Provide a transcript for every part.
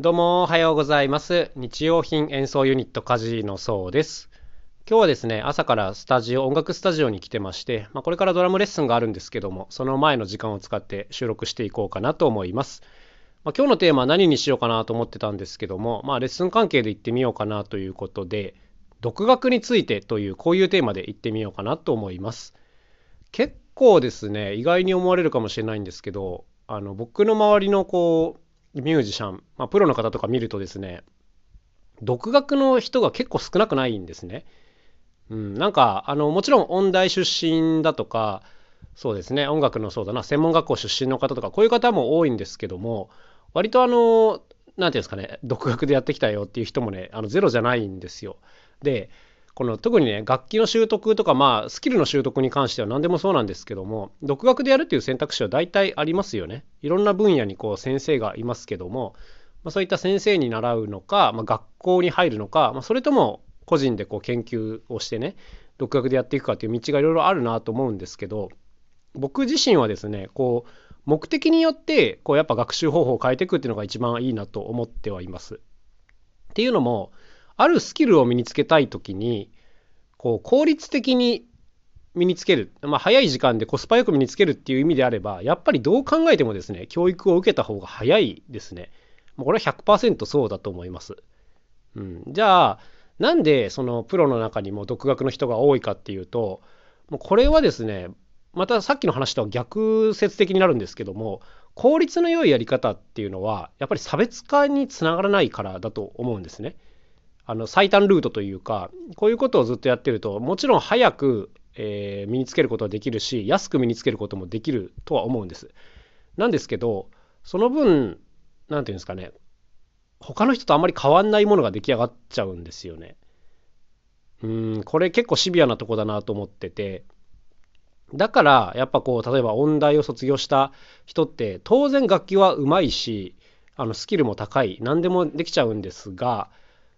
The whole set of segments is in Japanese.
どうもおはようございます。日用品演奏ユニットカジのそうです。今日はですね、朝からスタジオ、音楽スタジオに来てまして、まあ、これからドラムレッスンがあるんですけども、その前の時間を使って収録していこうかなと思います。まあ、今日のテーマは何にしようかなと思ってたんですけども、まあ、レッスン関係で行ってみようかなということで、独学についてというこういうテーマで行ってみようかなと思います。結構ですね、意外に思われるかもしれないんですけど、あの僕の周りのこうミュージシャン、まあ、プロの方とか見るとですね独学の人が結構少なくないんですね。うん、なんかあのもちろん音大出身だとかそうですね音楽のそうだな専門学校出身の方とかこういう方も多いんですけども割とあの何て言うんですかね独学でやってきたよっていう人もねあのゼロじゃないんですよ。でこの特にね楽器の習得とかまあスキルの習得に関しては何でもそうなんですけども独学でやるっていう選択肢は大体ありますよねいろんな分野にこう先生がいますけども、まあ、そういった先生に習うのか、まあ、学校に入るのか、まあ、それとも個人でこう研究をしてね独学でやっていくかっていう道がいろいろあるなと思うんですけど僕自身はですねこう目的によってこうやっぱ学習方法を変えていくっていうのが一番いいなと思ってはいます。っていうのもあるスキルを身につけたい時にこう効率的に身につける、まあ、早い時間でコスパよく身につけるっていう意味であればやっぱりどう考えてもですね教育を受けた方が早いですね。これは100%そうだと思います。うん、じゃあなんでそのプロの中にも独学の人が多いかっていうともうこれはですねまたさっきの話とは逆説的になるんですけども効率の良いやり方っていうのはやっぱり差別化につながらないからだと思うんですね。あの最短ルートというかこういうことをずっとやってるともちろん早く、えー、身につけることはできるし安く身につけることもできるとは思うんです。なんですけどその分何て言うんですかね他の人とあまり変わんないものが出来上がっちゃうんですよね。うんこれ結構シビアなとこだなと思っててだからやっぱこう例えば音大を卒業した人って当然楽器はうまいしあのスキルも高い何でもできちゃうんですが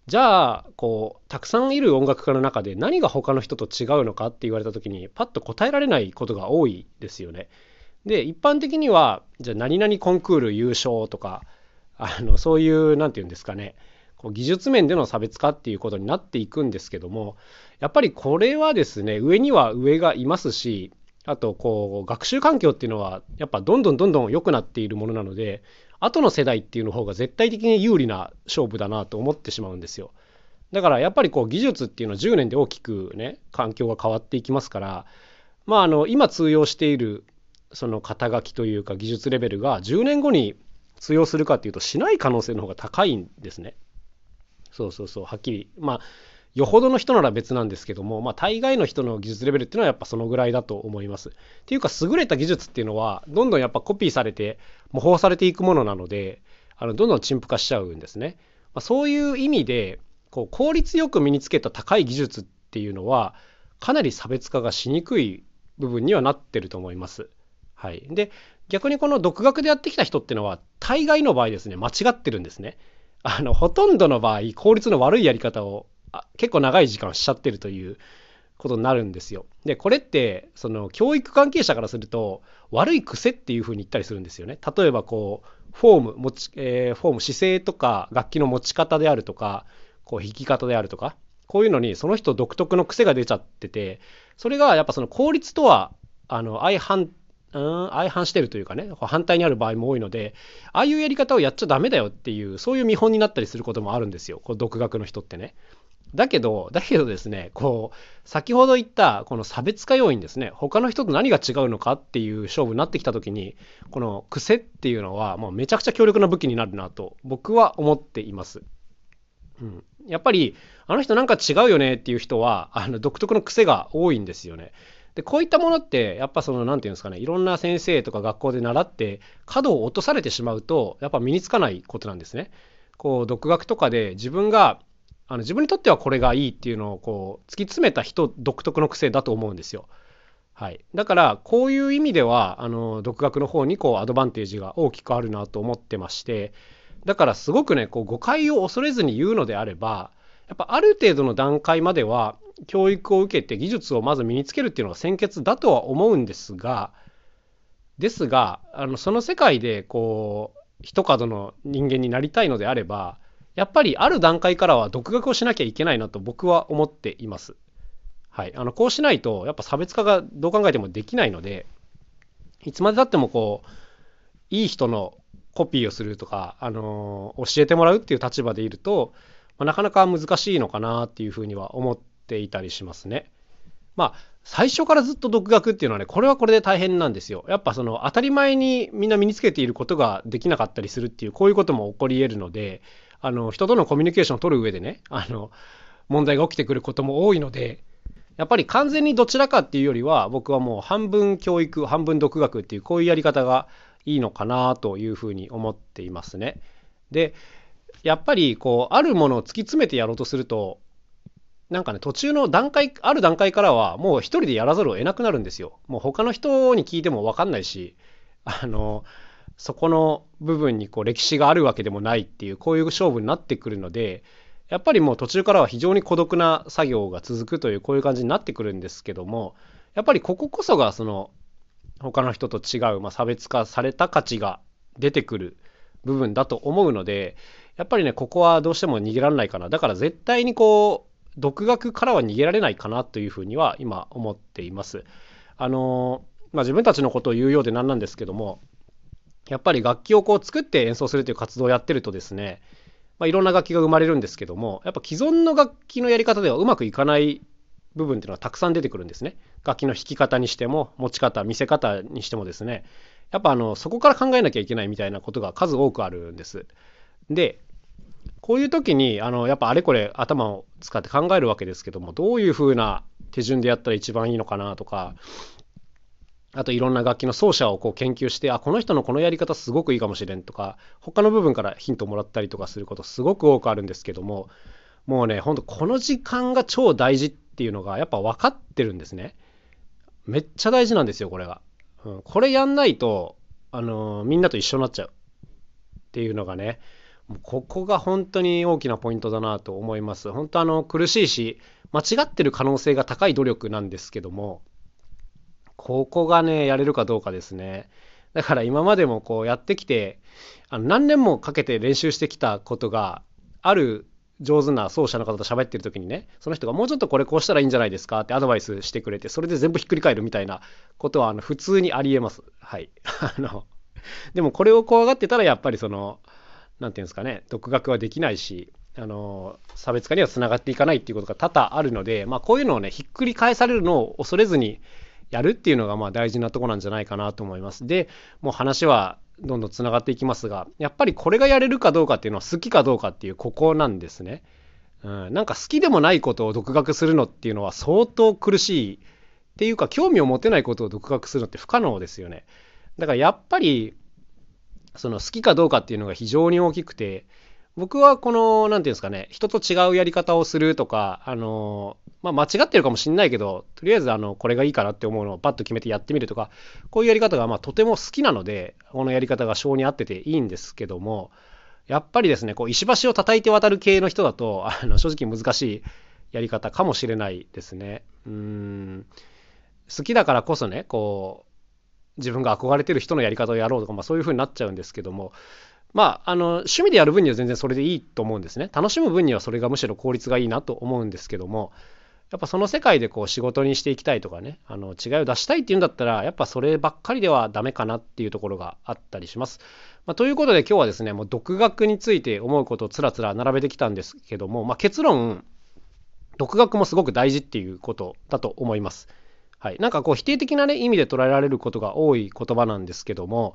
じゃあこうたくさんいる音楽家の中で何が他の人と違うのかって言われた時にパッと答えられないことが多いですよね。で一般的にはじゃあ何々コンクール優勝とかあのそういう何て言うんですかねこう技術面での差別化っていうことになっていくんですけどもやっぱりこれはですね上には上がいますしあとこう学習環境っていうのはやっぱどんどんどんどん良くなっているものなので後の世代っていうの方が絶対的に有利な勝負だなと思ってしまうんですよ。だからやっぱりこう技術っていうのは10年で大きくね環境が変わっていきますからまああの今通用しているその肩書きというか技術レベルが10年後に通用するかっていうとしない可能性の方が高いんですね。そうそうそうはっきりまあよほどの人なら別なんですけども、まあ、大概の人の技術レベルっていうのはやっぱそのぐらいだと思います。っていうか優れた技術っていうのはどんどんやっぱコピーされて模倣されていくものなのであのどんどん陳腐化しちゃうんですね。まあ、そういう意味でこう効率よく身につけた高い技術っていうのはかなり差別化がしにくい部分にはなってると思います。はい、で逆にこの独学でやってきた人っていうのは大概の場合ですね間違ってるんですね。あのほとんどの場合効率の悪いやり方を結構長い時間しちゃってるということになるんですよ。でこれってその教育関係者からすると悪い癖っていうふうに言ったりするんですよね。例えばこうフォーム持ち、えー、フォーム姿勢とか楽器の持ち方であるとかこう弾き方であるとかこういうのにその人独特の癖が出ちゃっててそれがやっぱその効率とはあの相反うん相反してるというかね反対にある場合も多いのでああいうやり方をやっちゃダメだよっていうそういう見本になったりすることもあるんですよこう独学の人ってね。だけど、だけどですね、こう、先ほど言ったこの差別化要因ですね、他の人と何が違うのかっていう勝負になってきた時に、この癖っていうのはもうめちゃくちゃ強力な武器になるなと僕は思っています。うん、やっぱり、あの人なんか違うよねっていう人は、あの独特の癖が多いんですよね。でこういったものってやっぱその何て言うんですかねいろんな先生とか学校で習って角を落とされてしまうとやっぱ身につかないことなんですね。こう独学とかで自分があの自分にとってはこれがいいっていうのをこう突き詰めた人独特の癖だと思うんですよ。はい、だからこういう意味ではあの独学の方にこうアドバンテージが大きくあるなと思ってましてだからすごくねこう誤解を恐れずに言うのであればやっぱある程度の段階までは教育を受けて技術をまず身につけるっていうのが先決だとは思うんですがですがあのその世界でこう一角の人間になりたいのであればやっぱりある段階からは独学をしなきゃいけないなと僕は思っています。はい、あのこうしないとやっぱ差別化がどう考えてもできないのでいつまでたってもこういい人のコピーをするとか、あのー、教えてもらうっていう立場でいると、まあ、なかなか難しいのかなっていうふうには思っていたりしますね。まあ最初からずっと独学っていうのはねこれはこれで大変なんですよ。やっぱその当たり前にみんな身につけていることができなかったりするっていうこういうことも起こり得るのであの人とのコミュニケーションを取る上でねあの問題が起きてくることも多いのでやっぱり完全にどちらかっていうよりは僕はもう半分教育半分独学っていうこういうやり方がいいのかなというふうに思っていますね。でやっぱりこうあるものを突き詰めてやろうとするとなんかね途中の段階ある段階からはもう一人でやらざるを得なくなるんですよ。もう他の人に聞いても分かんないしあのそこの部分にこう歴史があるわけでもないっていうこういう勝負になってくるのでやっぱりもう途中からは非常に孤独な作業が続くというこういう感じになってくるんですけどもやっぱりこここそがその他の人と違う、まあ、差別化された価値が出てくる部分だと思うのでやっぱりねここはどうしても逃げられないかなだから絶対にこう独学からは逃げられないかなというふうには今思っています。あのまあ、自分たちのことを言うようで何なんですけどもやっぱり楽器をこう作って演奏するという活動をやってるとですね、まあ、いろんな楽器が生まれるんですけどもやっぱ既存の楽器のやり方ではうまくいかない部分っていうのはたくさん出てくるんですね。楽器の弾き方にしても持ち方見せ方にしてもですねやっぱあのそこから考えなきゃいけないみたいなことが数多くあるんです。でこういう時にあのやっぱあれこれ頭を使って考えるわけですけどもどういうふうな手順でやったら一番いいのかなとかあといろんな楽器の奏者をこう研究してあこの人のこのやり方すごくいいかもしれんとか他の部分からヒントをもらったりとかすることすごく多くあるんですけどももうねほんとこの時間が超大事っていうのがやっぱ分かってるんですね。めっちゃ大事なんですよこれが。うん、これやんないと、あのー、みんなと一緒になっちゃうっていうのがねここが本当に大きなポイントだなと思います。本当あの苦しいし間違ってる可能性が高い努力なんですけどもここがねやれるかどうかですね。だから今までもこうやってきてあの何年もかけて練習してきたことがある上手な奏者の方と喋ってる時にねその人がもうちょっとこれこうしたらいいんじゃないですかってアドバイスしてくれてそれで全部ひっくり返るみたいなことはあの普通にありえますはい あのでもこれを怖がってたらやっぱりその何て言うんですかね独学はできないしあの差別化にはつながっていかないっていうことが多々あるので、まあ、こういうのをねひっくり返されるのを恐れずにやるっていうのがまあ大事なとこなんじゃないかなと思います。でもう話はどんどんつながっていきますがやっぱりこれがやれるかどうかっていうのは好きかどうかっていうここなんですね。うん、なんか好きでもないことを独学するのっていうのは相当苦しいっていうか興味を持てないことを独学するのって不可能ですよね。だからやっぱりその好きかどうかっていうのが非常に大きくて僕はこの何て言うんですかね人と違うやり方をするとかあのまあ、間違ってるかもしんないけどとりあえずあのこれがいいかなって思うのをパッと決めてやってみるとかこういうやり方がまとても好きなのでこのやり方が性に合ってていいんですけどもやっぱりですねこう石橋を叩いて渡る系の人だとあの正直難しいやり方かもしれないですね。うん好きだからこそねこう自分が憧れてる人のやり方をやろうとか、まあ、そういう風になっちゃうんですけどもまあ、あの趣味でやる分には全然それでいいと思うんですね。楽しむ分にはそれがむしろ効率がいいなと思うんですけどもやっぱその世界でこう仕事にしていきたいとかねあの違いを出したいっていうんだったらやっぱそればっかりではダメかなっていうところがあったりします。まあ、ということで今日はですねもう独学について思うことをつらつら並べてきたんですけども、まあ、結論独学もすごく大事っていうことだと思います。はい、なんかこう否定的な、ね、意味で捉えられることが多い言葉なんですけども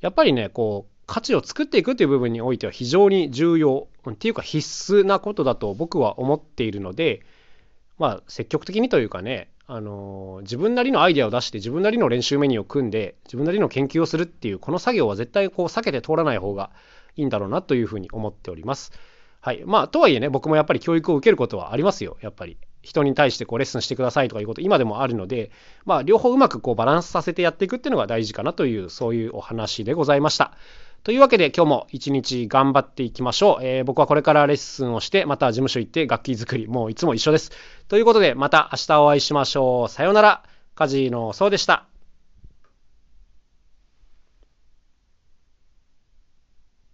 やっぱりねこう価値を作っていくという部分においては非常に重要っていうか必須なことだと僕は思っているのでまあ積極的にというかねあの自分なりのアイデアを出して自分なりの練習メニューを組んで自分なりの研究をするっていうこの作業は絶対こう避けて通らない方がいいんだろうなというふうに思っております。はい。まあとはいえね僕もやっぱり教育を受けることはありますよやっぱり。人に対してこうレッスンしてくださいとかいうこと今でもあるので、まあ、両方うまくこうバランスさせてやっていくっていうのが大事かなというそういうお話でございました。というわけで今日も一日頑張っていきましょう、えー、僕はこれからレッスンをしてまた事務所行って楽器作りもういつも一緒です。ということでまた明日お会いしましょう。さようなら。カジノそうでした。